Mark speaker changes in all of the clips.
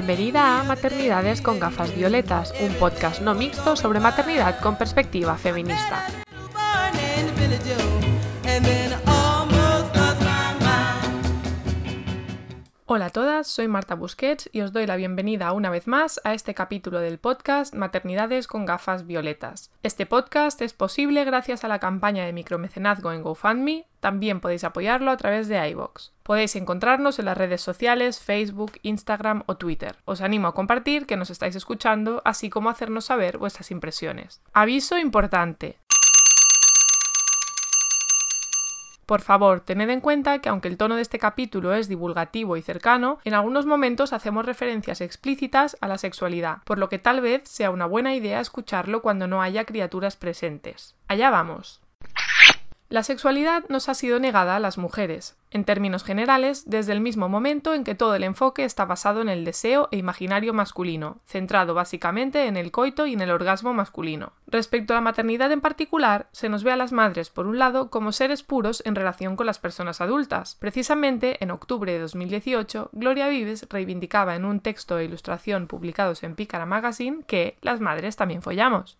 Speaker 1: Bienvenida a Maternidades con gafas violetas, un podcast no mixto sobre maternidad con perspectiva feminista. Hola a todas, soy Marta Busquets y os doy la bienvenida una vez más a este capítulo del podcast Maternidades con gafas violetas. Este podcast es posible gracias a la campaña de micromecenazgo en GoFundMe, también podéis apoyarlo a través de iVoox. Podéis encontrarnos en las redes sociales Facebook, Instagram o Twitter. Os animo a compartir que nos estáis escuchando, así como a hacernos saber vuestras impresiones. Aviso importante. Por favor, tened en cuenta que aunque el tono de este capítulo es divulgativo y cercano, en algunos momentos hacemos referencias explícitas a la sexualidad, por lo que tal vez sea una buena idea escucharlo cuando no haya criaturas presentes. Allá vamos. La sexualidad nos ha sido negada a las mujeres, en términos generales, desde el mismo momento en que todo el enfoque está basado en el deseo e imaginario masculino, centrado básicamente en el coito y en el orgasmo masculino. Respecto a la maternidad en particular, se nos ve a las madres, por un lado, como seres puros en relación con las personas adultas. Precisamente, en octubre de 2018, Gloria Vives reivindicaba en un texto e ilustración publicados en Pícara Magazine que las madres también follamos.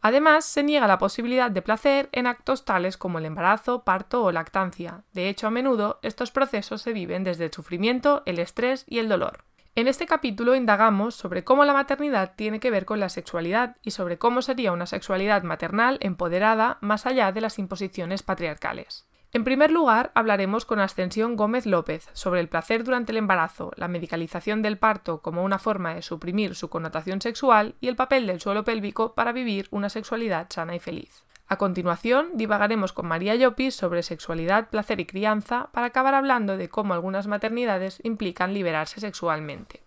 Speaker 1: Además, se niega la posibilidad de placer en actos tales como el embarazo, parto o lactancia. De hecho, a menudo estos procesos se viven desde el sufrimiento, el estrés y el dolor. En este capítulo indagamos sobre cómo la maternidad tiene que ver con la sexualidad y sobre cómo sería una sexualidad maternal empoderada más allá de las imposiciones patriarcales. En primer lugar, hablaremos con Ascensión Gómez López sobre el placer durante el embarazo, la medicalización del parto como una forma de suprimir su connotación sexual y el papel del suelo pélvico para vivir una sexualidad sana y feliz. A continuación, divagaremos con María Llopis sobre sexualidad, placer y crianza para acabar hablando de cómo algunas maternidades implican liberarse sexualmente.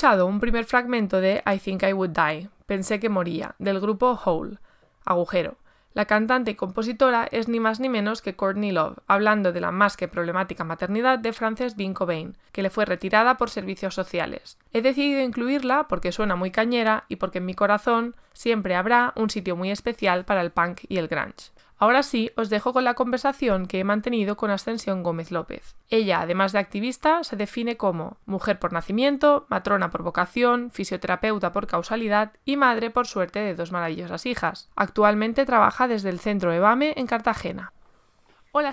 Speaker 1: Escuchado un primer fragmento de I Think I Would Die, Pensé que moría, del grupo Hole, Agujero. La cantante y compositora es ni más ni menos que Courtney Love, hablando de la más que problemática maternidad de Frances Bean Cobain, que le fue retirada por servicios sociales. He decidido incluirla porque suena muy cañera y porque en mi corazón siempre habrá un sitio muy especial para el punk y el grunge. Ahora sí, os dejo con la conversación que he mantenido con Ascensión Gómez López. Ella, además de activista, se define como mujer por nacimiento, matrona por vocación, fisioterapeuta por causalidad y madre por suerte de dos maravillosas hijas. Actualmente trabaja desde el centro EBAME en Cartagena. O la.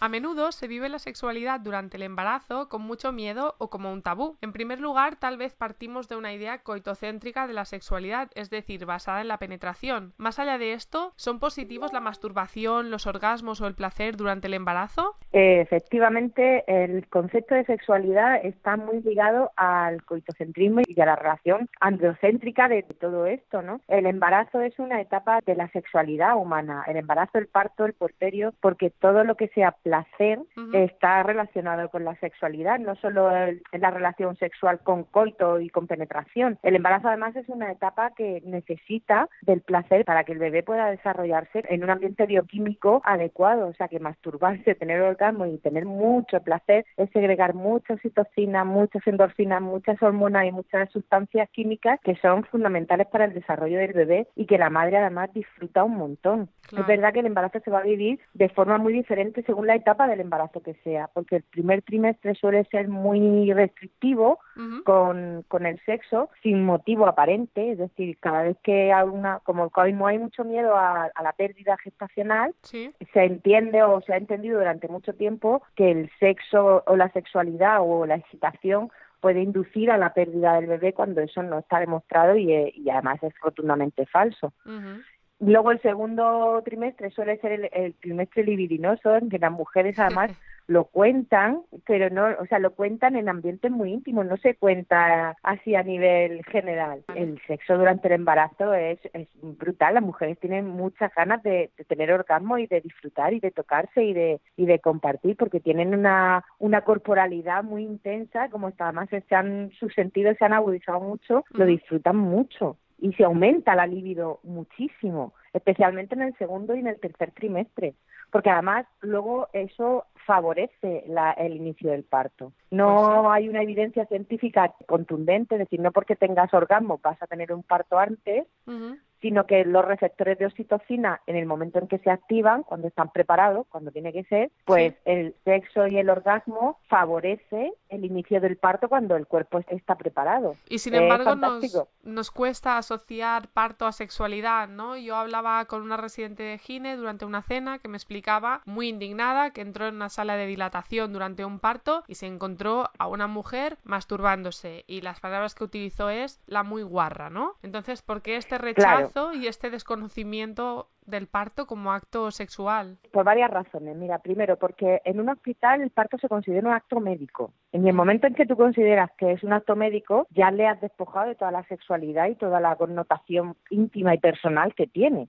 Speaker 1: A menudo se vive la sexualidad durante el embarazo con mucho miedo o como un tabú. En primer lugar, tal vez partimos de una idea coitocéntrica de la sexualidad, es decir, basada en la penetración. Más allá de esto, ¿son positivos la masturbación, los orgasmos o el placer durante el embarazo?
Speaker 2: Efectivamente, el concepto de sexualidad está muy ligado al coitocentrismo y a la relación androcéntrica de todo esto, ¿no? El embarazo es una etapa de la sexualidad humana, el embarazo, el parto, el porterio, porque todo lo que sea placer está relacionado con la sexualidad, no solo la relación sexual con coito y con penetración. El embarazo además es una etapa que necesita del placer para que el bebé pueda desarrollarse en un ambiente bioquímico adecuado, o sea que masturbarse, tener orgasmo y tener mucho placer es segregar mucha oxitocina, muchas endorfinas, muchas hormonas y muchas sustancias químicas que son fundamentales para el desarrollo del bebé y que la madre además disfruta un montón. Es verdad que el embarazo se va a vivir de forma muy diferente según la etapa del embarazo que sea, porque el primer trimestre suele ser muy restrictivo con, con el sexo sin motivo aparente, es decir, cada vez que hay una, como no hay mucho miedo a, la pérdida gestacional, se entiende o se ha entendido durante mucho tiempo que el sexo o la sexualidad o la excitación puede inducir a la pérdida del bebé cuando eso no está demostrado y, eh, además es rotundamente falso. Luego el segundo trimestre suele ser el, trimestre libidinoso, en que las mujeres además lo cuentan, pero no, o sea, lo cuentan en ambientes muy íntimos, no se cuenta así a nivel general. El sexo durante el embarazo es, es brutal, las mujeres tienen muchas ganas de, tener orgasmo y de disfrutar y de tocarse y de, y de compartir, porque tienen una, una corporalidad muy intensa, como está, además se han, sus sentidos se han agudizado mucho, lo disfrutan mucho y se aumenta la libido muchísimo, especialmente en el segundo y en el tercer trimestre, porque además luego eso favorece el inicio del parto. No pues hay una evidencia científica contundente, es decir, no porque tengas orgasmo vas a tener un parto antes, sino que los receptores de oxitocina en el momento en que se activan, cuando están preparados, cuando tiene que ser, pues el sexo y el orgasmo favorece el inicio del parto cuando el cuerpo está preparado.
Speaker 1: Y sin embargo nos, nos, cuesta asociar parto a sexualidad, ¿no? Yo hablaba con una residente de Gine durante una cena que me explicaba, muy indignada, que entró en una sala de dilatación durante un parto y se encontró a una mujer masturbándose y las palabras que utilizó es la muy guarra, ¿no? Entonces, ¿por qué este rechazo y este desconocimiento del parto como acto sexual?
Speaker 2: Por varias razones. Mira, primero, porque en un hospital el parto se considera un acto médico. En el momento en que tú consideras que es un acto médico, ya le has despojado de toda la sexualidad y toda la connotación íntima y personal que tiene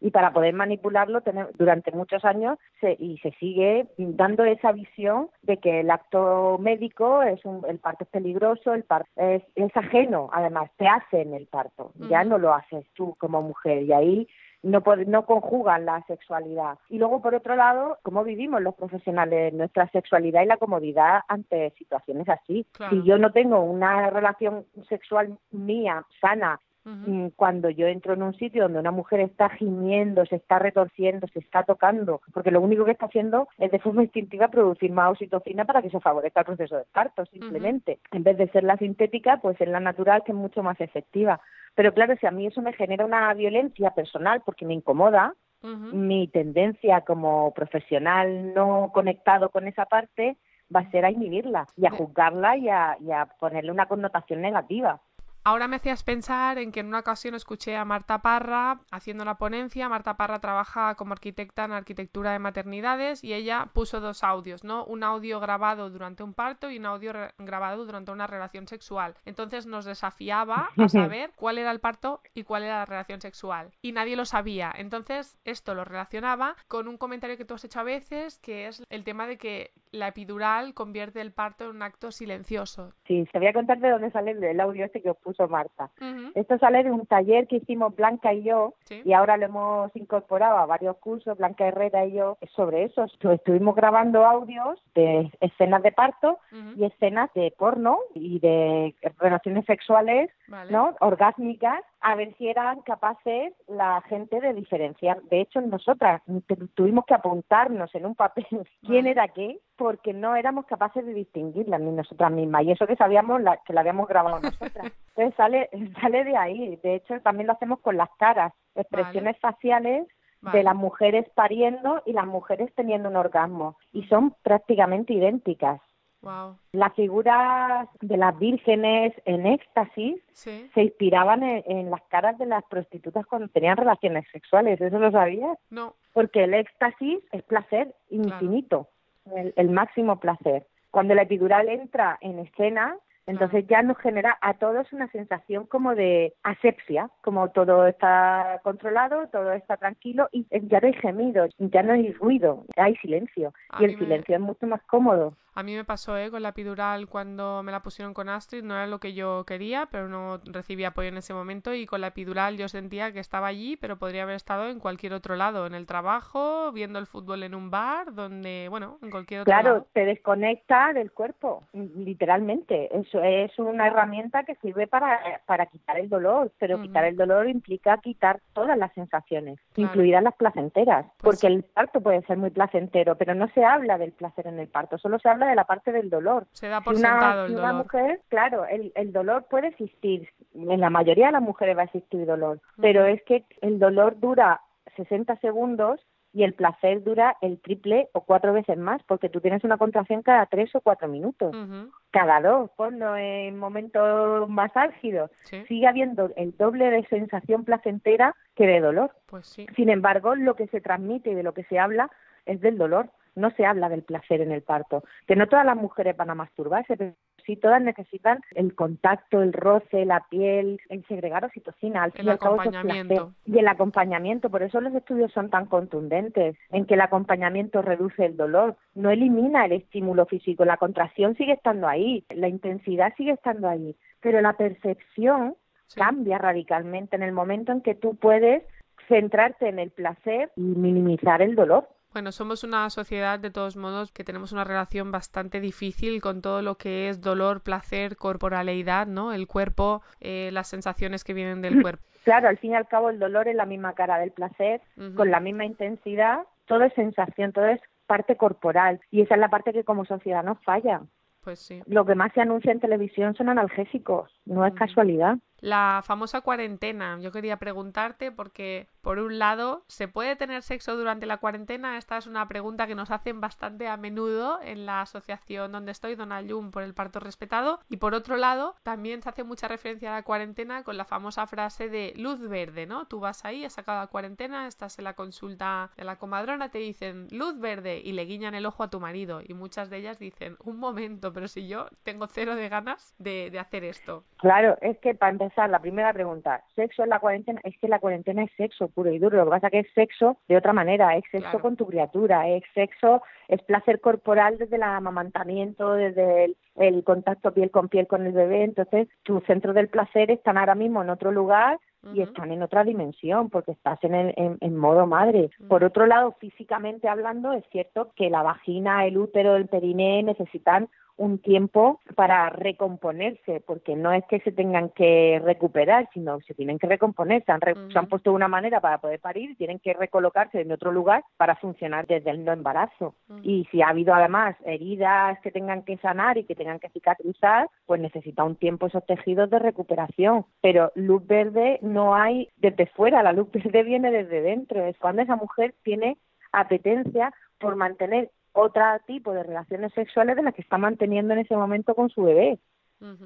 Speaker 2: y para poder manipularlo durante muchos años se, y se sigue dando esa visión de que el acto médico es un, el parto es peligroso, el parto es, ajeno, además te en el parto, ya no lo haces tú como mujer y ahí no, no conjugan la sexualidad. Y luego, por otro lado, cómo vivimos los profesionales nuestra sexualidad y la comodidad ante situaciones así. Si yo no tengo una relación sexual mía sana Mm, cuando yo entro en un sitio donde una mujer está gimiendo, se está retorciendo, se está tocando, porque lo único que está haciendo es de forma instintiva producir más oxitocina para que se favorezca el proceso de parto, simplemente. En vez de ser la sintética, pues es la natural que es mucho más efectiva. Pero claro, si a mí eso me genera una violencia personal porque me incomoda, mi tendencia como profesional no conectado con esa parte va a ser a inhibirla y a juzgarla y a ponerle una connotación negativa.
Speaker 1: Ahora me hacías pensar en que en una ocasión escuché a Marta Parra haciendo la ponencia. Marta Parra trabaja como arquitecta en arquitectura de maternidades y ella puso dos audios, ¿no? Un audio grabado durante un parto y un audio grabado durante una relación sexual. Entonces nos desafiaba a saber cuál era el parto y cuál era la relación sexual. Y nadie lo sabía. Entonces esto lo relacionaba con un comentario que tú has hecho a veces, que es el tema de que la epidural convierte el parto en un acto silencioso.
Speaker 2: Sí, te voy a contar de dónde sale el audio este que os puso Marta. Esto sale de un taller que hicimos Blanca y yo y ahora lo hemos incorporado a varios cursos, Blanca Herrera y yo, sobre eso. Estuvimos grabando audios de escenas de parto y escenas de porno y de relaciones sexuales, ¿no? Orgásmicas a ver si eran capaces la gente de diferenciar. De hecho, nosotras tuvimos que apuntarnos en un papel quién era qué, porque no éramos capaces de distinguirla ni nosotras mismas. Y eso que sabíamos la, que la habíamos grabado nosotras. Entonces sale, sale de ahí. De hecho, también lo hacemos con las caras, expresiones faciales de las mujeres pariendo y las mujeres teniendo un orgasmo y son prácticamente idénticas. Las figuras de las vírgenes en éxtasis se inspiraban en, las caras de las prostitutas cuando tenían relaciones sexuales. ¿Eso lo sabías?
Speaker 1: No.
Speaker 2: Porque el éxtasis es placer infinito, el máximo placer. Cuando la epidural entra en escena, entonces ya nos genera a todos una sensación como de asepsia, como todo está controlado, todo está tranquilo y ya no hay gemidos, ya no hay ruido, hay silencio y el silencio es mucho más cómodo.
Speaker 1: A mí me pasó ¿eh? con la epidural cuando me la pusieron con Astrid, no era lo que yo quería, pero no recibí apoyo en ese momento y con la epidural yo sentía que estaba allí, pero podría haber estado en cualquier otro lado, en el trabajo, viendo el fútbol en un bar, donde, bueno, en cualquier otro
Speaker 2: claro,
Speaker 1: lado.
Speaker 2: Claro, te desconecta del cuerpo, literalmente. Eso es una herramienta que sirve para, para quitar el dolor, pero quitar el dolor implica quitar todas las sensaciones, incluidas las placenteras, pues porque el parto puede ser muy placentero, pero no se habla del placer en el parto, solo se habla de la parte del dolor.
Speaker 1: Se da por una, el
Speaker 2: una mujer, claro, el, el dolor puede existir. En la mayoría de las mujeres va a existir dolor, pero es que el dolor dura 60 segundos y el placer dura el triple o cuatro veces más, porque tú tienes una contracción cada tres o cuatro minutos, cada dos, ponlo en momentos más álgidos. Sigue habiendo el doble de sensación placentera que de dolor.
Speaker 1: Pues sí.
Speaker 2: Sin embargo, lo que se transmite y de lo que se habla es del dolor no se habla del placer en el parto, que no todas las mujeres van a masturbarse, pero sí todas necesitan el contacto, el roce, la piel, el segregar oxitocina, al fin
Speaker 1: el acompañamiento.
Speaker 2: Y el acompañamiento, por eso los estudios son tan contundentes, en que el acompañamiento reduce el dolor, no elimina el estímulo físico, la contracción sigue estando ahí, la intensidad sigue estando ahí, pero la percepción cambia radicalmente en el momento en que tú puedes centrarte en el placer y minimizar el dolor.
Speaker 1: Bueno, somos una sociedad de todos modos que tenemos una relación bastante difícil con todo lo que es dolor, placer, corporalidad, ¿no? El cuerpo, eh, las sensaciones que vienen del cuerpo.
Speaker 2: Claro, al fin y al cabo el dolor es la misma cara del placer, con la misma intensidad, todo es sensación, todo es parte corporal y esa es la parte que como sociedad nos falla.
Speaker 1: Pues sí.
Speaker 2: Lo que más se anuncia en televisión son analgésicos, no es casualidad.
Speaker 1: La famosa cuarentena. Yo quería preguntarte porque, por un lado, ¿se puede tener sexo durante la cuarentena? Esta es una pregunta que nos hacen bastante a menudo en la asociación donde estoy, Donald Jung, por el parto respetado. Y por otro lado, también se hace mucha referencia a la cuarentena con la famosa frase de luz verde, ¿no? Tú vas ahí, has sacado la cuarentena, estás en la consulta de la comadrona, te dicen luz verde y le guiñan el ojo a tu marido. Y muchas de ellas dicen, un momento, pero si yo tengo cero de ganas de, de hacer esto.
Speaker 2: Claro, es que para la primera pregunta, ¿sexo en la cuarentena? Es que la cuarentena es sexo puro y duro, lo que pasa es que es sexo de otra manera, es sexo con tu criatura, es sexo, es placer corporal desde el amamantamiento, desde el, contacto piel con piel con el bebé, entonces tu centro del placer están ahora mismo en otro lugar y están en otra dimensión porque estás en, el, en, modo madre. Por otro lado, físicamente hablando, es cierto que la vagina, el útero, el periné necesitan un tiempo para recomponerse, porque no es que se tengan que recuperar, sino que se tienen que recomponer. Se han, se han puesto de una manera para poder parir, tienen que recolocarse en otro lugar para funcionar desde el no embarazo. Y si ha habido además heridas que tengan que sanar y que tengan que cicatrizar, pues necesita un tiempo esos tejidos de recuperación. Pero luz verde no hay desde fuera, la luz verde viene desde dentro. Es cuando esa mujer tiene apetencia por mantener otro tipo de relaciones sexuales de las que está manteniendo en ese momento con su bebé,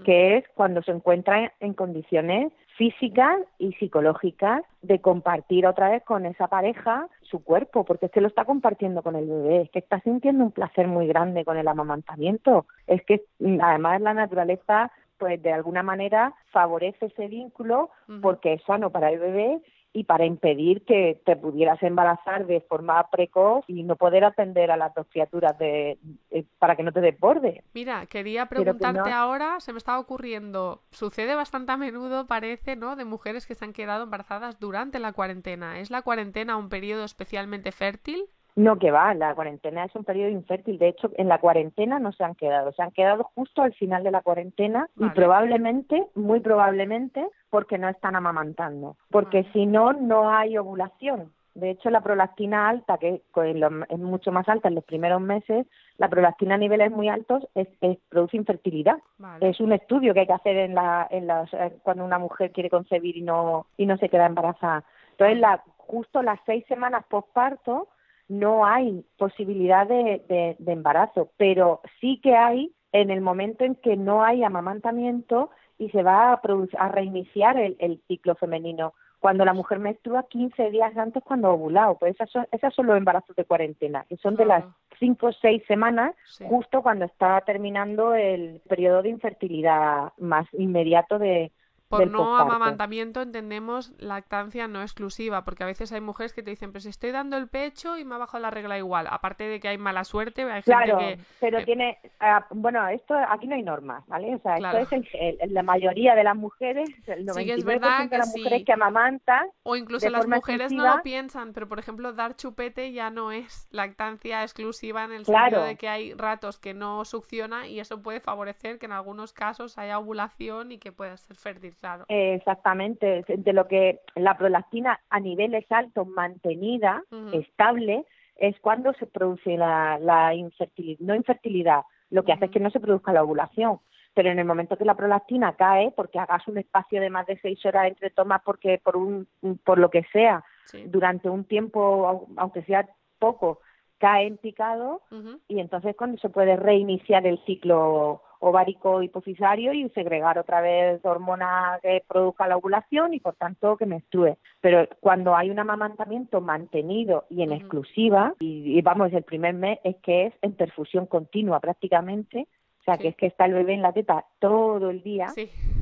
Speaker 2: que es cuando se encuentra en condiciones físicas y psicológicas de compartir otra vez con esa pareja su cuerpo, porque es que lo está compartiendo con el bebé, es que está sintiendo un placer muy grande con el amamantamiento, es que además la naturaleza pues de alguna manera favorece ese vínculo porque es sano para el bebé y para impedir que te pudieras embarazar de forma precoz y no poder atender a las dos criaturas de, eh, para que no te desborde.
Speaker 1: Mira, quería preguntarte ahora, se me estaba ocurriendo, sucede bastante a menudo, parece, ¿no? De mujeres que se han quedado embarazadas durante la cuarentena. ¿Es la cuarentena un periodo especialmente fértil?
Speaker 2: No, que va, la cuarentena es un periodo infértil. De hecho, en la cuarentena no se han quedado, se han quedado justo al final de la cuarentena y probablemente, muy probablemente, porque no están amamantando. Porque si no, no hay ovulación. De hecho, la prolactina alta, que es mucho más alta en los primeros meses, la prolactina a niveles muy altos es, produce infertilidad. Es un estudio que hay que hacer en la, en las, cuando una mujer quiere concebir y no, y no se queda embarazada. Entonces, la justo las seis semanas posparto no hay posibilidad de, embarazo, pero sí que hay en el momento en que no hay amamantamiento y se va a, a reiniciar el, ciclo femenino. Cuando la mujer menstrua 15 días antes cuando ha ovulado, pues esas son, esas son los embarazos de cuarentena, que son de las 5 o 6 semanas, justo cuando está terminando el periodo de infertilidad más inmediato de,
Speaker 1: por no amamantamiento entendemos lactancia no exclusiva, porque a veces hay mujeres que te dicen, pues estoy dando el pecho y me ha bajado la regla igual. Aparte de que hay mala suerte, hay
Speaker 2: claro,
Speaker 1: gente que...
Speaker 2: pero eh, tiene... Ah, bueno, esto aquí no hay normas, ¿vale? O sea, esto es la mayoría de las mujeres, el 99% sí, es verdad de las mujeres que amamantan...
Speaker 1: O incluso las mujeres no lo piensan, pero por ejemplo, dar chupete ya no es lactancia exclusiva en el sentido de que hay ratos que no succiona y eso puede favorecer que en algunos casos haya ovulación y que pueda ser fértil
Speaker 2: exactamente, de lo que la prolactina a niveles altos mantenida, estable, es cuando se produce la, la infertilidad, no infertilidad, lo que hace es que no se produzca la ovulación. Pero en el momento que la prolactina cae, porque hagas un espacio de más de seis horas entre tomas, porque por un, por lo que sea, durante un tiempo, aunque sea poco, cae en picado, y entonces cuando se puede reiniciar el ciclo ovárico hipofisario y segregar otra vez hormona que produzca la ovulación y por tanto que menstrue. Pero cuando hay un amamantamiento mantenido y en exclusiva, y, vamos, el primer mes es que es en perfusión continua prácticamente, o sea, que es que está el bebé en la teta todo el día,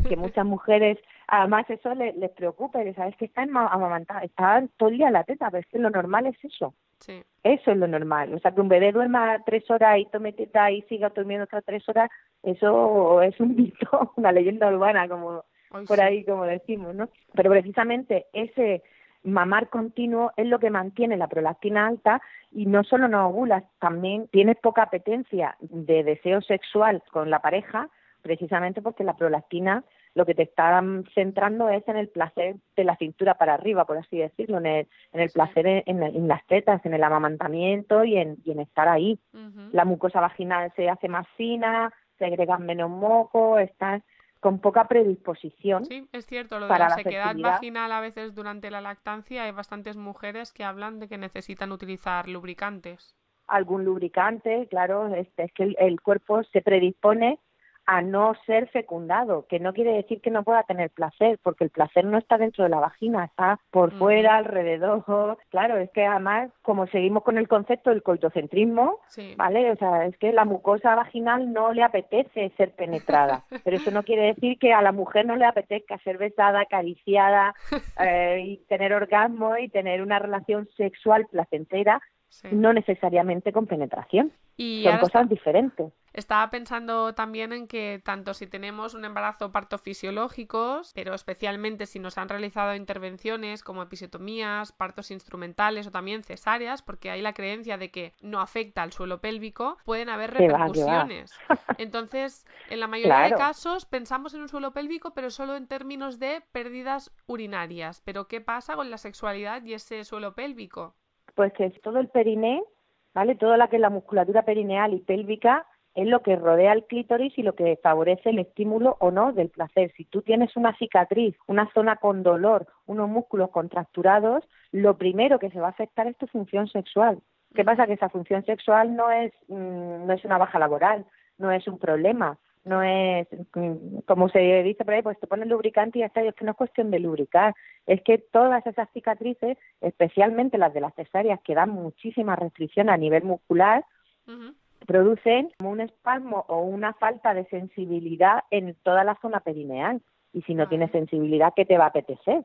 Speaker 2: que muchas mujeres, además eso les, les preocupa, sabes que están amamantadas, están todo el día en la teta, pero es que lo normal es eso. Eso es lo normal. O sea, que un bebé duerma tres horas y tome teta y siga durmiendo otras tres horas, eso es un mito, una leyenda urbana, como por ahí, como decimos, ¿no? Pero precisamente ese mamar continuo es lo que mantiene la prolactina alta y no solo no ovulas, también tienes poca apetencia de deseo sexual con la pareja, precisamente porque la prolactina lo que te está centrando es en el placer de la cintura para arriba, por así decirlo, en el, en el placer en, las tetas, en el amamantamiento y en, y en estar ahí. La mucosa vaginal se hace más fina, se agregan menos moco, estás con poca predisposición.
Speaker 1: Sí, es cierto, lo de la, sequedad vaginal a veces durante la lactancia hay bastantes mujeres que hablan de que necesitan utilizar lubricantes.
Speaker 2: Algún lubricante, claro, es, es que el cuerpo se predispone a no ser fecundado, que no quiere decir que no pueda tener placer, porque el placer no está dentro de la vagina, está por fuera, alrededor. Claro, es que además, como seguimos con el concepto del coitocentrismo, ¿vale? O sea, es que la mucosa vaginal no le apetece ser penetrada, pero eso no quiere decir que a la mujer no le apetezca ser besada, acariciada eh, y tener orgasmo y tener una relación sexual placentera, no necesariamente con penetración. Son cosas diferentes.
Speaker 1: Estaba pensando también en que tanto si tenemos un embarazo parto fisiológicos, pero especialmente si nos han realizado intervenciones como episiotomías, partos instrumentales o también cesáreas, porque hay la creencia de que no afecta al suelo pélvico, pueden haber repercusiones. Entonces, en la mayoría de casos pensamos en un suelo pélvico, pero solo en términos de pérdidas urinarias. Pero ¿qué pasa con la sexualidad y ese suelo pélvico?
Speaker 2: Pues que todo el periné, ¿vale? Toda la que es la musculatura perineal y pélvica es lo que rodea el clítoris y lo que favorece el estímulo o no del placer. Si tú tienes una cicatriz, una zona con dolor, unos músculos contracturados, lo primero que se va a afectar es tu función sexual. ¿Qué pasa? Que esa función sexual no es, mm, no es una baja laboral, no es un problema, no es, mm, como se dice por ahí, pues te pones lubricante y ya está, es que no es cuestión de lubricar, es que todas esas cicatrices, especialmente las de las cesáreas, que dan muchísima restricción a nivel muscular, producen un espasmo o una falta de sensibilidad en toda la zona perineal. Y si no tienes sensibilidad, ¿qué te va a apetecer?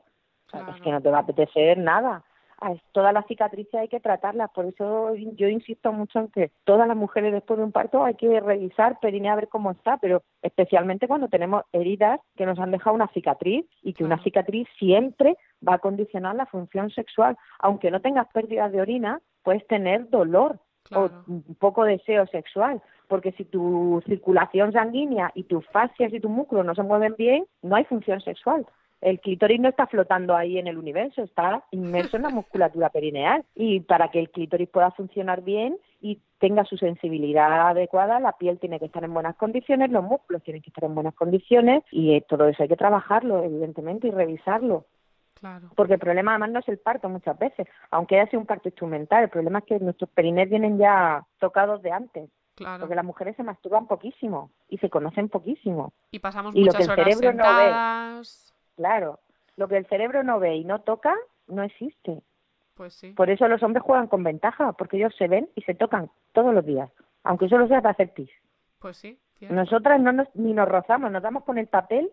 Speaker 2: Es que no te va a apetecer nada. Todas las cicatrices hay que tratarlas, por eso yo insisto mucho en que todas las mujeres después de un parto hay que revisar perinea a ver cómo está, pero especialmente cuando tenemos heridas que nos han dejado una cicatriz y que una cicatriz siempre va a condicionar la función sexual. Aunque no tengas pérdidas de orina, puedes tener dolor o un poco deseo sexual, porque si tu circulación sanguínea y tus fascias y tu músculo no se mueven bien, no hay función sexual. El clítoris no está flotando ahí en el universo, está inmerso en la musculatura perineal. Y para que el clítoris pueda funcionar bien y tenga su sensibilidad adecuada, la piel tiene que estar en buenas condiciones, los músculos tienen que estar en buenas condiciones y todo eso hay que trabajarlo, evidentemente, y revisarlo.
Speaker 1: Claro.
Speaker 2: Porque el problema además no es el parto muchas veces, aunque haya sido un parto instrumental, el problema es que nuestros perinés vienen ya tocados de antes.
Speaker 1: Claro.
Speaker 2: Porque las mujeres se masturban poquísimo y se conocen poquísimo.
Speaker 1: Y pasamos
Speaker 2: y lo
Speaker 1: muchas
Speaker 2: que el
Speaker 1: horas
Speaker 2: cerebro no ve. Claro, lo que el cerebro no ve y no toca no existe.
Speaker 1: Pues sí.
Speaker 2: Por eso los hombres juegan con ventaja, porque ellos se ven y se tocan todos los días, aunque solo sea para hacer pis.
Speaker 1: Pues sí. cierto.
Speaker 2: Nosotras no nos, ni nos rozamos, nos damos con el papel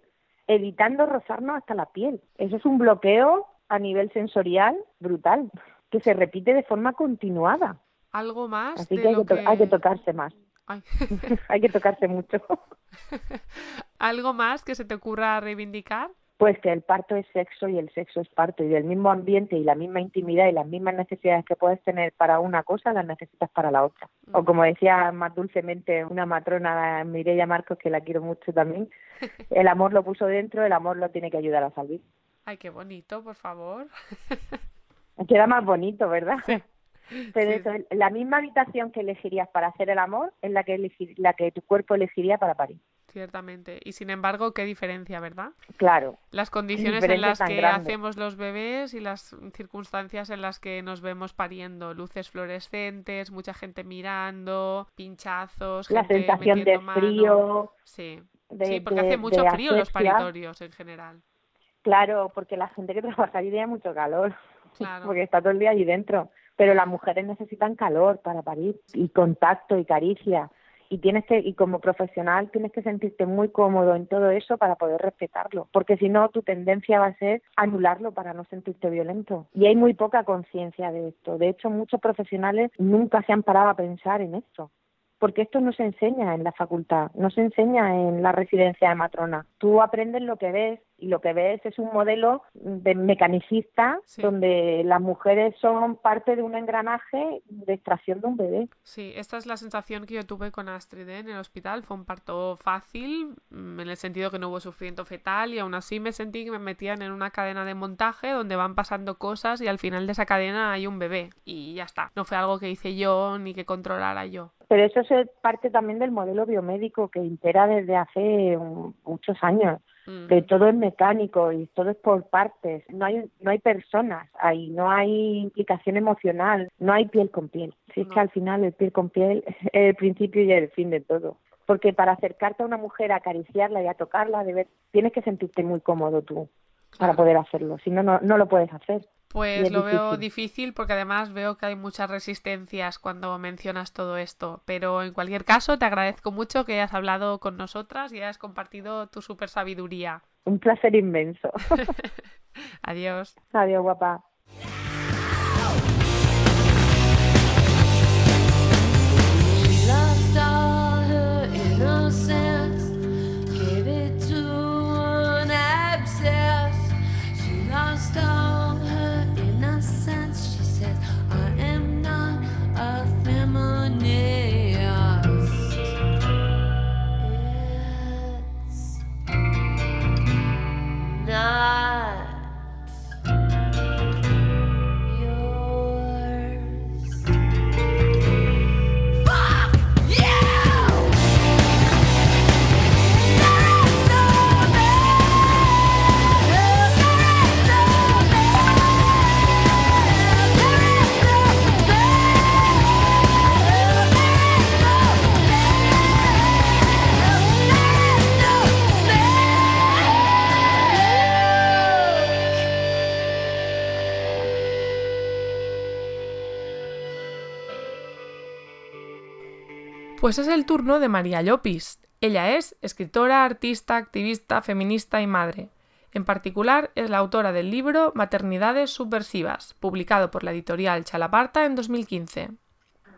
Speaker 2: evitando rozarnos hasta la piel. Eso es un bloqueo a nivel sensorial brutal, que se repite de forma continuada.
Speaker 1: Algo más
Speaker 2: Así
Speaker 1: de
Speaker 2: que hay
Speaker 1: lo
Speaker 2: que, to- hay que tocarse más,
Speaker 1: Ay.
Speaker 2: hay que tocarse mucho.
Speaker 1: Algo más que se te ocurra reivindicar.
Speaker 2: Pues que el parto es sexo y el sexo es parto y del mismo ambiente y la misma intimidad y las mismas necesidades que puedes tener para una cosa las necesitas para la otra. O como decía más dulcemente una matrona Mireia Marcos que la quiero mucho también, el amor lo puso dentro, el amor lo tiene que ayudar a salir.
Speaker 1: Ay, qué bonito, por favor.
Speaker 2: Queda más bonito, ¿verdad? Pero
Speaker 1: Sí,
Speaker 2: eso, la misma habitación que elegirías para hacer el amor es la que elegir- la que tu cuerpo elegiría para parir.
Speaker 1: Ciertamente. Y sin embargo, qué diferencia, ¿verdad?
Speaker 2: Claro,
Speaker 1: Las condiciones en las que
Speaker 2: grande.
Speaker 1: hacemos los bebés y las circunstancias en las que nos vemos pariendo. Luces fluorescentes, mucha gente mirando, pinchazos,
Speaker 2: la
Speaker 1: gente
Speaker 2: sensación de
Speaker 1: mano.
Speaker 2: frío,
Speaker 1: Sí.
Speaker 2: de,
Speaker 1: Sí, porque
Speaker 2: de-
Speaker 1: hace mucho frío los
Speaker 2: asfixia.
Speaker 1: paritorios en general.
Speaker 2: Claro, porque la gente que trabaja allí tiene mucho calor,
Speaker 1: Claro.
Speaker 2: porque está todo el día allí dentro. Pero las mujeres necesitan calor para parir y contacto y caricia. Y tienes que, y como profesional tienes que sentirte muy cómodo en todo eso para poder respetarlo, porque si no tu tendencia va a ser anularlo para no sentirte violento. Y hay muy poca conciencia de esto. De hecho, muchos profesionales nunca se han parado a pensar en esto porque esto no se enseña en la facultad, no se enseña en la residencia de matrona. Tú aprendes lo que ves y lo que ves es un modelo de mecanicista
Speaker 1: Sí.
Speaker 2: donde las mujeres son parte de un engranaje de extracción de un bebé.
Speaker 1: Sí, esta es la sensación que yo tuve con Astrid ¿eh? en el hospital. Fue un parto fácil, mm, en el sentido que no hubo sufrimiento fetal y aún así me sentí que me metían en una cadena de montaje donde van pasando cosas y al final de esa cadena hay un bebé y ya está. No fue algo que hice yo ni que controlara yo.
Speaker 2: Pero eso es parte también del modelo biomédico que impera desde hace muchos años.
Speaker 1: Mm,
Speaker 2: que todo es mecánico y todo es por partes. No hay, no hay personas ahí, no hay implicación emocional, no hay piel con piel. Si es que al final el piel con piel es el principio y el fin de todo. Porque para acercarte a una mujer, a acariciarla y a tocarla, debes, tienes que sentirte muy cómodo tú para poder hacerlo. Si no, no, no lo puedes hacer.
Speaker 1: Pues
Speaker 2: es
Speaker 1: lo veo
Speaker 2: difícil.
Speaker 1: difícil porque además veo que hay muchas resistencias cuando mencionas todo esto. Pero en cualquier caso, te agradezco mucho que hayas hablado con nosotras y hayas compartido tu super sabiduría.
Speaker 2: Un placer inmenso.
Speaker 1: Adiós.
Speaker 2: Adiós, guapa.
Speaker 1: Pues es el turno de María Llopis. Ella es escritora, artista, activista, feminista y madre. En particular, es la autora del libro Maternidades Subversivas, publicado por la editorial Chalaparta en 2015.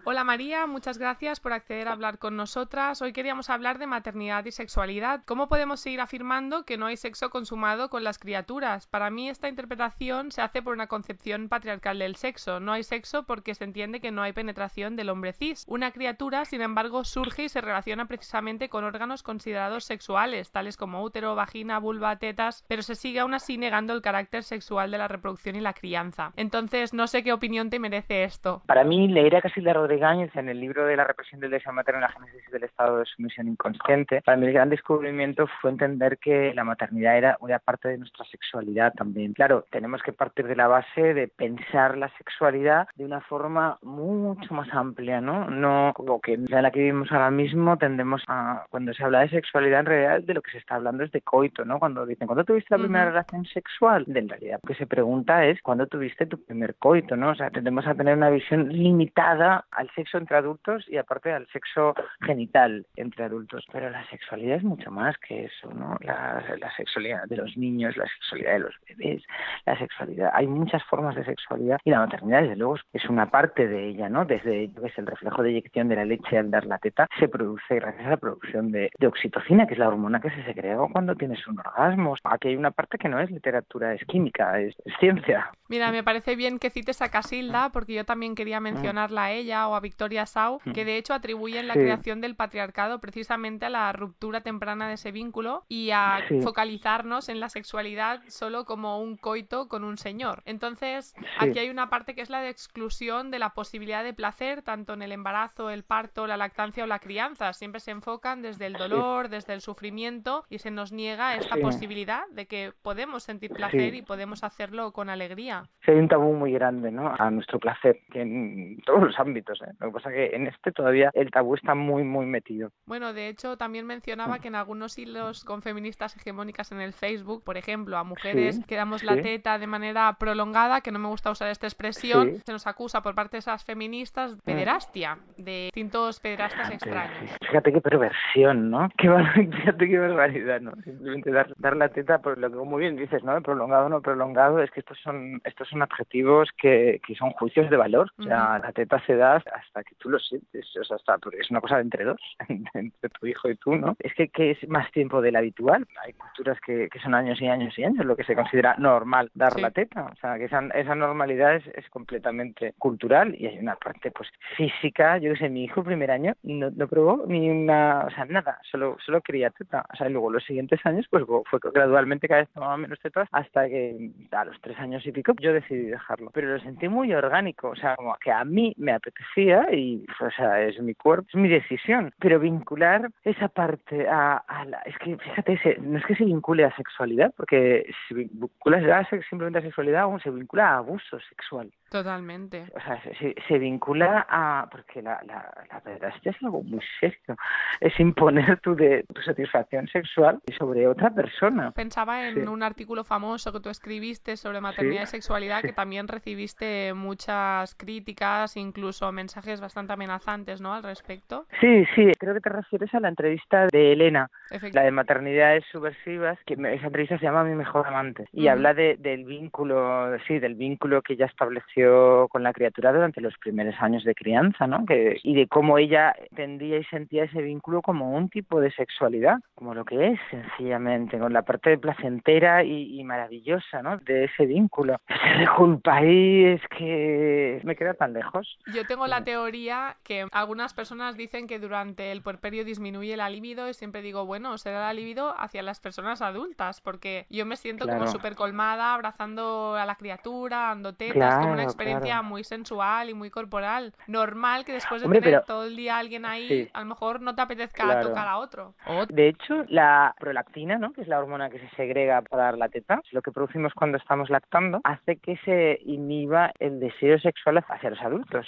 Speaker 1: Hola María, muchas gracias por acceder a hablar con nosotras. Hoy queríamos hablar de maternidad y sexualidad. ¿Cómo podemos seguir afirmando que no hay sexo consumado con las criaturas? Para mí esta interpretación se hace por una concepción patriarcal del sexo. No hay sexo porque se entiende que no hay penetración del hombre cis. Una criatura, sin embargo, surge y se relaciona precisamente con órganos considerados sexuales, tales como útero, vagina, vulva, tetas, pero se sigue aún así negando el carácter sexual de la reproducción y la crianza. Entonces, no sé qué opinión te merece esto.
Speaker 3: Para mí, leer a Casilda Rodríguez Igáñez en el libro de la represión del deseo materno y la génesis del estado de sumisión inconsciente. Para mí el gran descubrimiento fue entender que la maternidad era una parte de nuestra sexualidad también. Claro, tenemos que partir de la base de pensar la sexualidad de una forma mucho más amplia, ¿no? No como que en la que vivimos ahora mismo tendemos a, cuando se habla de sexualidad, en realidad de lo que se está hablando es de coito, ¿no? Cuando dicen, ¿cuándo tuviste la primera
Speaker 1: Ujú.
Speaker 3: relación sexual? De en realidad lo que se pregunta es, ¿cuándo tuviste tu primer coito, no? O sea, tendemos a tener una visión limitada al sexo entre adultos y aparte al sexo genital entre adultos. Pero la sexualidad es mucho más que eso, ¿no? La, la sexualidad de los niños, la sexualidad de los bebés, la sexualidad. Hay muchas formas de sexualidad y la maternidad, desde luego, es una parte de ella, ¿no? Desde que el reflejo de eyección de la leche al dar la teta se produce gracias a la producción de, de oxitocina, que es la hormona que se segrega cuando tienes un orgasmo. Aquí hay una parte que no es literatura, es química, es, es ciencia.
Speaker 1: Mira, me parece bien que cites a Casilda, porque yo también quería mencionarla a ella o a Victoria Sau, que de hecho atribuyen la
Speaker 3: Sí.
Speaker 1: creación del patriarcado precisamente a la ruptura temprana de ese vínculo y a
Speaker 3: Sí.
Speaker 1: focalizarnos en la sexualidad solo como un coito con un señor. Entonces, aquí hay una parte que es la de exclusión de la posibilidad de placer, tanto en el embarazo, el parto, la lactancia o la crianza. Siempre se enfocan desde el dolor, desde el sufrimiento y se nos niega esta posibilidad de que podemos sentir placer y podemos hacerlo con alegría.
Speaker 3: Sí, hay un tabú muy grande ¿no? a nuestro placer, en todos los ámbitos. ¿Eh? Lo que pasa es que en este todavía el tabú está muy, muy metido.
Speaker 1: Bueno, de hecho, también mencionaba que en algunos hilos con feministas hegemónicas en el Facebook, por ejemplo, a mujeres
Speaker 3: Sí,
Speaker 1: que damos la teta de manera prolongada, que no me gusta usar esta expresión,
Speaker 3: Sí.
Speaker 1: se nos acusa por parte de esas feministas de pederastia, de distintos pederastas extraños.
Speaker 3: Fíjate qué perversión, ¿no? Qué bar- Fíjate qué barbaridad, ¿no? Simplemente dar, dar la teta por lo que muy bien dices, ¿no? Prolongado o no prolongado, es que estos son estos son adjetivos que, que son juicios de valor. O sea, la teta se da hasta que tú lo sientes, o sea, hasta porque es una cosa de entre dos, entre tu hijo y tú, ¿no? Es que, que es más tiempo del habitual. Hay culturas que, que son años y años y años, lo que se considera normal dar
Speaker 1: Sí.
Speaker 3: la teta. O sea, que esa, esa normalidad es, es completamente cultural y hay una parte, pues, física. Yo que sé, mi hijo el primer año no, no probó ni una, o sea, nada, solo, solo quería teta. O sea, y luego los siguientes años, pues, fue gradualmente cada vez tomaba menos tetas hasta que a los tres años y pico yo decidí dejarlo. Pero lo sentí muy orgánico, o sea, como que a mí me apetecía y, o sea, es mi cuerpo, es mi decisión. Pero vincular esa parte a, a la, es que, fíjate, se- no es que se vincule a sexualidad, porque si vinculas a simplemente a sexualidad, aún se vincula a abuso sexual.
Speaker 1: Totalmente.
Speaker 3: O sea, se, se- vincula a... Porque la, la, la pederastia es algo muy serio. Es imponer tu, de, tu satisfacción sexual sobre otra persona.
Speaker 1: Pensaba en
Speaker 3: Sí.
Speaker 1: un artículo famoso que tú escribiste sobre maternidad y sexualidad
Speaker 3: sí.
Speaker 1: que también recibiste muchas críticas, incluso mensajes bastante amenazantes, ¿no? Al respecto.
Speaker 3: Sí, sí, creo que te refieres a la entrevista de Elena, la de maternidades subversivas, que esa entrevista se llama Mi mejor amante y habla de, del vínculo, sí, del vínculo que ella estableció con la criatura durante los primeros años de crianza, ¿no? Que, y de cómo ella entendía y sentía ese vínculo como un tipo de sexualidad, como lo que es, sencillamente, con la parte placentera y, y maravillosa, ¿no? De ese vínculo. Ese culpa ahí es que me queda tan lejos.
Speaker 1: Yo tengo la teoría que algunas personas dicen que durante el puerperio disminuye la libido y siempre digo, bueno, será la libido hacia las personas adultas, porque yo me siento como
Speaker 3: Claro.
Speaker 1: súper colmada abrazando a la criatura, dando tetas, como una
Speaker 3: Claro,
Speaker 1: experiencia
Speaker 3: claro.
Speaker 1: muy sensual y muy corporal. Normal que después de
Speaker 3: Hombre,
Speaker 1: tener
Speaker 3: pero-
Speaker 1: todo el día a alguien ahí,
Speaker 3: Sí.
Speaker 1: a lo mejor no te apetezca
Speaker 3: Claro.
Speaker 1: tocar a otro.
Speaker 3: De hecho, la prolactina, ¿no? que es la hormona que se segrega para dar la teta, es lo que producimos cuando estamos lactando, hace que se inhiba el deseo sexual hacia los adultos.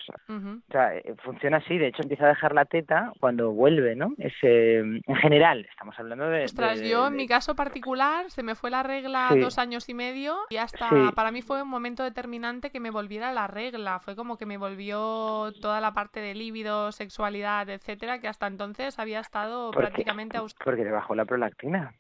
Speaker 1: Ujú.
Speaker 3: O sea, eh, funciona así. De hecho, empieza a dejar la teta cuando vuelve, ¿no? Ese, en general, estamos hablando de...
Speaker 1: Ostras,
Speaker 3: de-
Speaker 1: yo en
Speaker 3: de-
Speaker 1: mi caso particular se me fue la regla
Speaker 3: Sí.
Speaker 1: dos años y medio y hasta
Speaker 3: Sí.
Speaker 1: para mí fue un momento determinante que me volviera la regla. Fue como que me volvió toda la parte de líbido, sexualidad, etcétera, que hasta entonces había estado prácticamente aus-
Speaker 3: Porque te bajó la prolactina.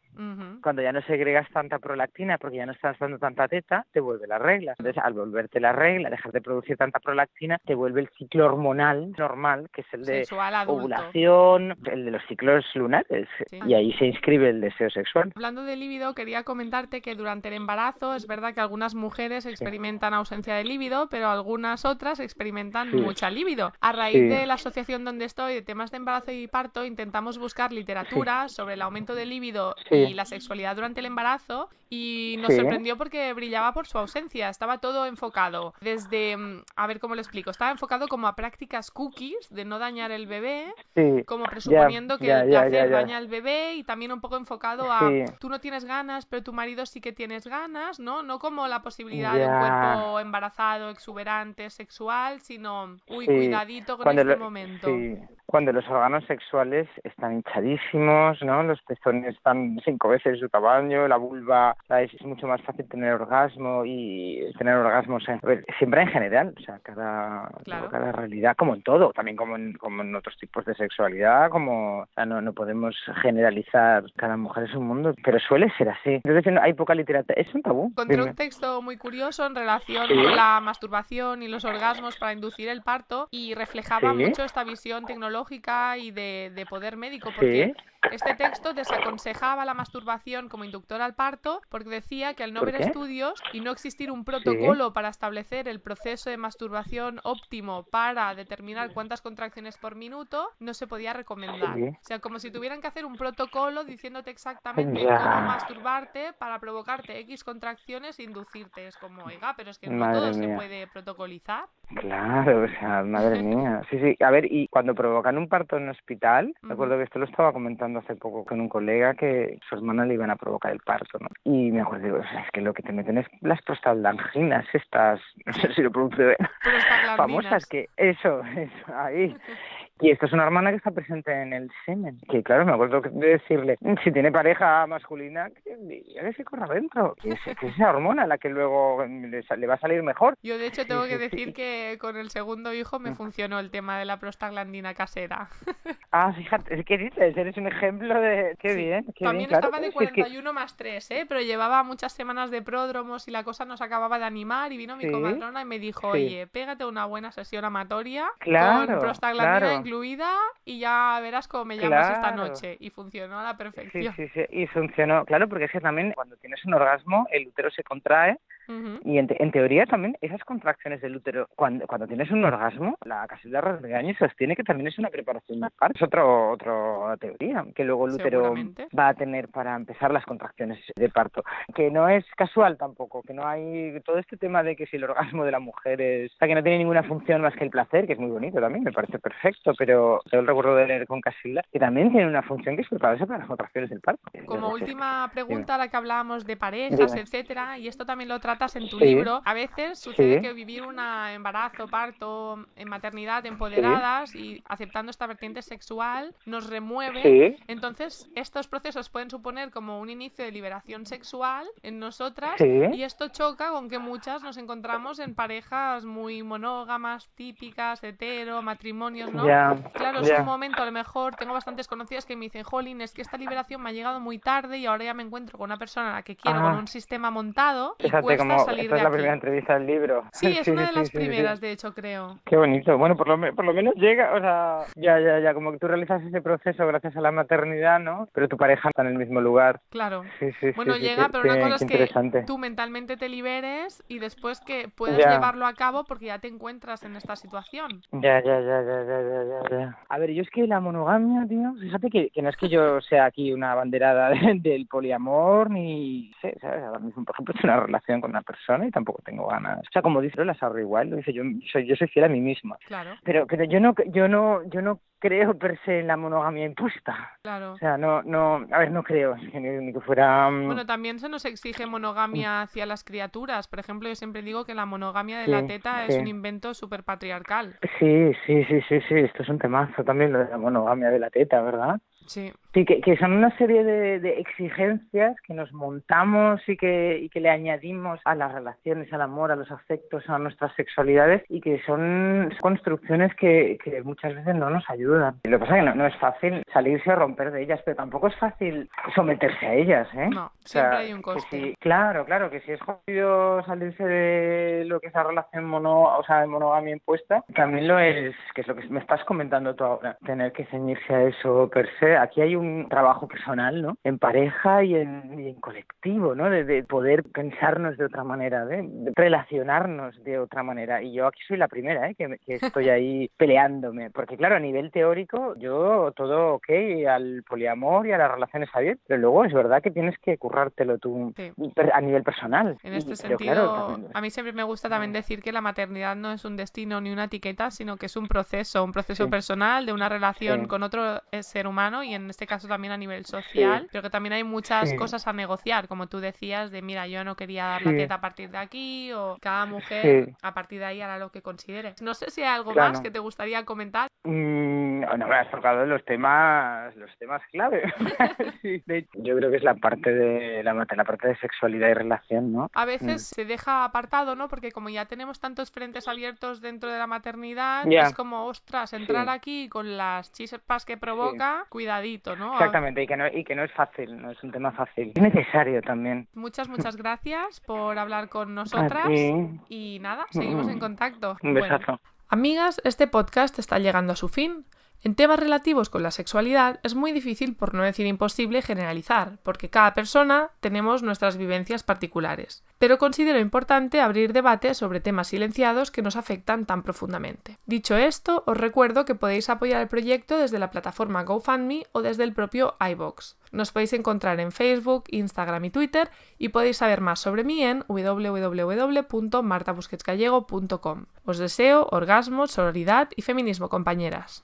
Speaker 3: Cuando ya no segregas tanta prolactina porque ya no estás dando tanta teta, te vuelve la regla. Entonces, al volverte la regla, dejar de producir tanta prolactina, te vuelve el ciclo hormonal normal, que es el de ovulación, el de los ciclos lunares.
Speaker 1: Sí.
Speaker 3: Y ahí se inscribe el deseo sexual.
Speaker 1: Hablando de líbido, quería comentarte que durante el embarazo es verdad que algunas mujeres experimentan ausencia de líbido, pero algunas otras experimentan
Speaker 3: Sí.
Speaker 1: mucha líbido. A raíz de la asociación donde estoy de temas de embarazo y parto, intentamos buscar literatura sobre el aumento de líbido
Speaker 3: Sí.
Speaker 1: Y la sexualidad durante el embarazo y nos
Speaker 3: Sí.
Speaker 1: sorprendió porque brillaba por su ausencia. Estaba todo enfocado desde, mm, a ver cómo lo explico, estaba enfocado como a prácticas cookies de no dañar el bebé,
Speaker 3: Sí.
Speaker 1: como presuponiendo que el placer daña al bebé y también un poco enfocado a
Speaker 3: Sí.
Speaker 1: tú no tienes ganas, pero tu marido sí que tienes ganas, ¿no? No como la posibilidad de un cuerpo embarazado, exuberante, sexual, sino, uy, cuidadito con
Speaker 3: cuando
Speaker 1: este
Speaker 3: lo-
Speaker 1: momento.
Speaker 3: Cuando los órganos sexuales están hinchadísimos, ¿no? Los pezones están cinco veces su tamaño, la vulva, ¿sabes? es mucho más fácil tener orgasmo y tener orgasmos en- a ver, siempre en general, o sea, cada,
Speaker 1: Claro.
Speaker 3: cada realidad, como en todo, también como en, como en otros tipos de sexualidad, como, o sea, no, no podemos generalizar, cada mujer es un mundo, pero suele ser así. Entonces hay poca literatura, es un tabú.
Speaker 1: Encontré
Speaker 3: Dime.
Speaker 1: un texto muy curioso en relación
Speaker 3: Sí.
Speaker 1: con la masturbación y los orgasmos para inducir el parto y reflejaba
Speaker 3: Sí.
Speaker 1: mucho esta visión tecnológica y de, de poder médico porque
Speaker 3: Sí.
Speaker 1: Este texto desaconsejaba la masturbación como inductor al parto porque decía que al no
Speaker 3: ¿Por
Speaker 1: ver
Speaker 3: qué?
Speaker 1: estudios y no existir un protocolo para establecer el proceso de masturbación óptimo para determinar cuántas contracciones por minuto, no se podía recomendar.
Speaker 3: Sí.
Speaker 1: O sea, como si tuvieran que hacer un protocolo diciéndote exactamente
Speaker 3: Ya.
Speaker 1: cómo masturbarte para provocarte X contracciones e inducirte. Es como, oiga, pero es que no
Speaker 3: Madre
Speaker 1: todo se puede protocolizar.
Speaker 3: Claro, o sea, madre mía. Sí, sí. A ver, y cuando provocan un parto en hospital, recuerdo que esto lo estaba comentando hace poco con un colega que su hermana le iban a provocar el parto, ¿no? Y me acuerdo, digo, es que lo que te meten es las prostaglandinas estas, no sé si lo pronuncio bien, famosas, que eso, eso, ahí. Y esto es una hermana que está presente en el semen. Que claro, me acuerdo de decirle, "Mm, si tiene pareja masculina, diga que se corra adentro. Que es, que es esa hormona la que luego le, le va a salir mejor.
Speaker 1: Yo de hecho tengo que decir que con el segundo hijo me funcionó el tema de la prostaglandina casera.
Speaker 3: Ah, fíjate, ¿qué dices? Eres un ejemplo de... Qué
Speaker 1: Sí.
Speaker 3: bien, qué
Speaker 1: También
Speaker 3: bien, claro.
Speaker 1: estaba de
Speaker 3: Sí, es que-
Speaker 1: 41 más 3, ¿eh? Pero llevaba muchas semanas de pródromos y la cosa nos acababa de animar y vino mi
Speaker 3: Sí.
Speaker 1: comadrona y me dijo, oye, pégate una buena sesión amatoria
Speaker 3: Claro,
Speaker 1: con prostaglandina
Speaker 3: claro.
Speaker 1: Incluida y ya verás cómo me llamas esta
Speaker 3: Claro.
Speaker 1: noche. Y funcionó a la
Speaker 3: Sí,
Speaker 1: perfección.
Speaker 3: sí, sí, y funcionó. Claro, porque es que también cuando tienes un orgasmo, el útero se contrae Y en, te- en teoría también esas contracciones del útero, cuando, cuando tienes un orgasmo, la casilla regaña sostiene que también es una preparación parto. Es otro, otra teoría que luego el útero va a tener para empezar las contracciones de parto. Que no es casual tampoco, que no hay todo este tema de que si el orgasmo de la mujer es, o sea, que no tiene ninguna función más que el placer, que es muy bonito también, me parece perfecto, pero yo el recuerdo de leer con Casilda, que también tiene una función que es prepararse para las contracciones del parto.
Speaker 1: Como
Speaker 3: sé.
Speaker 1: última pregunta, la que hablábamos de parejas,
Speaker 3: Dime.
Speaker 1: etcétera, y esto también lo tratas en tu
Speaker 3: Sí.
Speaker 1: libro, a veces sucede
Speaker 3: Sí.
Speaker 1: que vivir un embarazo, parto, en maternidad, empoderadas y aceptando esta vertiente sexual, nos remueve.
Speaker 3: Sí.
Speaker 1: Entonces, estos procesos pueden suponer como un inicio de liberación sexual en nosotras
Speaker 3: Sí.
Speaker 1: y esto choca con que muchas nos encontramos en parejas muy monógamas, típicas, hetero, matrimonios, ¿no?
Speaker 3: Ya,
Speaker 1: Claro, es
Speaker 3: ya.
Speaker 1: un momento, a lo mejor tengo bastantes conocidas que me dicen, Jolín, es que esta liberación me ha llegado muy tarde y ahora ya me encuentro con una persona a la que quiero,
Speaker 3: Ah.
Speaker 1: con un sistema montado y
Speaker 3: Fíjate
Speaker 1: cuesta
Speaker 3: como
Speaker 1: salir
Speaker 3: esta
Speaker 1: de
Speaker 3: es la
Speaker 1: aquí.
Speaker 3: primera entrevista del libro.
Speaker 1: Sí, es una de las
Speaker 3: sí, sí, sí.
Speaker 1: primeras, de hecho, creo.
Speaker 3: Qué bonito. Bueno, por lo, me- por lo menos llega, o sea, ya, ya, ya, como que tú realizas ese proceso gracias a la maternidad, ¿no? Pero tu pareja está en el mismo lugar.
Speaker 1: Claro.
Speaker 3: Sí, sí,
Speaker 1: Bueno, llega, pero una cosa es que tú mentalmente te liberes y después que puedas
Speaker 3: Ya.
Speaker 1: llevarlo a cabo porque ya te encuentras en esta situación.
Speaker 3: Ya, ya, ya, ya, ya, ya, ya, ya. A ver, yo es que la monogamia, tío, fíjate que, que no es que yo sea aquí una banderada de- del poliamor ni sé, ¿sabes? Ahora mismo, por ejemplo, tengo una relación con una persona y tampoco tengo ganas. O sea, como dice, las abro igual, lo dice, yo soy, yo soy fiel a mí misma.
Speaker 1: Claro,
Speaker 3: Pero, pero yo no, yo no, yo no creo per se en la monogamia impuesta.
Speaker 1: claro.
Speaker 3: O sea, no, no, a ver, no creo, ni, que fuera... mm,
Speaker 1: Bueno, también se nos exige monogamia hacia las criaturas. Por ejemplo, yo siempre digo que la monogamia de la
Speaker 3: Sí,
Speaker 1: teta es un invento súper patriarcal.
Speaker 3: Sí, sí, sí, sí, sí, esto es un temazo también, lo de la monogamia de la teta, ¿verdad?
Speaker 1: Sí,
Speaker 3: Sí, que, que son una serie de, de exigencias que nos montamos y que, y que le añadimos a las relaciones, al amor, a los afectos, a nuestras sexualidades y que son construcciones que, que muchas veces no nos ayudan. Lo que pasa es que no, no es fácil salirse o romper de ellas, pero tampoco es fácil someterse a ellas, ¿eh?
Speaker 1: No,
Speaker 3: O sea,
Speaker 1: siempre hay un coste.
Speaker 3: sí, claro, claro, que si es jodido salirse de lo que es la relación mono, o sea, de monogamia impuesta, también lo es, que es lo que me estás comentando tú ahora, tener que ceñirse a eso per se, aquí hay un trabajo personal, ¿no? En pareja y en, y en colectivo, ¿no? De, de poder pensarnos de otra manera, de relacionarnos de otra manera. Y yo aquí soy la primera, ¿eh? Que, que estoy ahí peleándome. Porque claro, a nivel teórico, yo todo ok al poliamor y a las relaciones abiertas, pero luego es verdad que tienes que currártelo tú
Speaker 1: Sí.
Speaker 3: a nivel personal.
Speaker 1: En este sentido,
Speaker 3: claro, también-
Speaker 1: a mí siempre me gusta también decir que la maternidad no es un destino ni una etiqueta, sino que es un proceso, un proceso
Speaker 3: Sí.
Speaker 1: personal de una relación
Speaker 3: Sí.
Speaker 1: con otro eh, ser humano y en este caso también a nivel social, pero que también hay muchas
Speaker 3: Sí.
Speaker 1: cosas a negociar, como tú decías, de mira, yo no quería dar la
Speaker 3: Sí.
Speaker 1: teta a partir de aquí o cada mujer
Speaker 3: Sí.
Speaker 1: a partir de ahí hará lo que considere. No sé si hay algo
Speaker 3: Claro.
Speaker 1: más que te gustaría comentar.
Speaker 3: Mm, no, me has tocado los temas, los temas clave. Sí, de yo creo que es la parte de la, la parte de sexualidad y relación, ¿no?
Speaker 1: A veces
Speaker 3: Mm.
Speaker 1: se deja apartado, ¿no? Porque como ya tenemos tantos frentes abiertos dentro de la maternidad, es como, ostras, entrar
Speaker 3: Sí.
Speaker 1: aquí con las chispas que provoca,
Speaker 3: Exactamente, y que no y que no es fácil, no es un tema fácil. Es necesario también.
Speaker 1: Muchas, muchas gracias por hablar con nosotras. Y nada, seguimos en
Speaker 3: Mm.
Speaker 1: contacto.
Speaker 3: Un
Speaker 1: Bueno,
Speaker 3: besazo.
Speaker 1: Amigas, este podcast está llegando a su fin. En temas relativos con la sexualidad es muy difícil, por no decir imposible, generalizar, porque cada persona tenemos nuestras vivencias particulares. Pero considero importante abrir debate sobre temas silenciados que nos afectan tan profundamente. Dicho esto, os recuerdo que podéis apoyar el proyecto desde la plataforma GoFundMe o desde el propio iBox. Nos podéis encontrar en Facebook, Instagram y Twitter y podéis saber más sobre mí en www.martabusquetsgallego.com. Os deseo orgasmos, sororidad y feminismo, compañeras.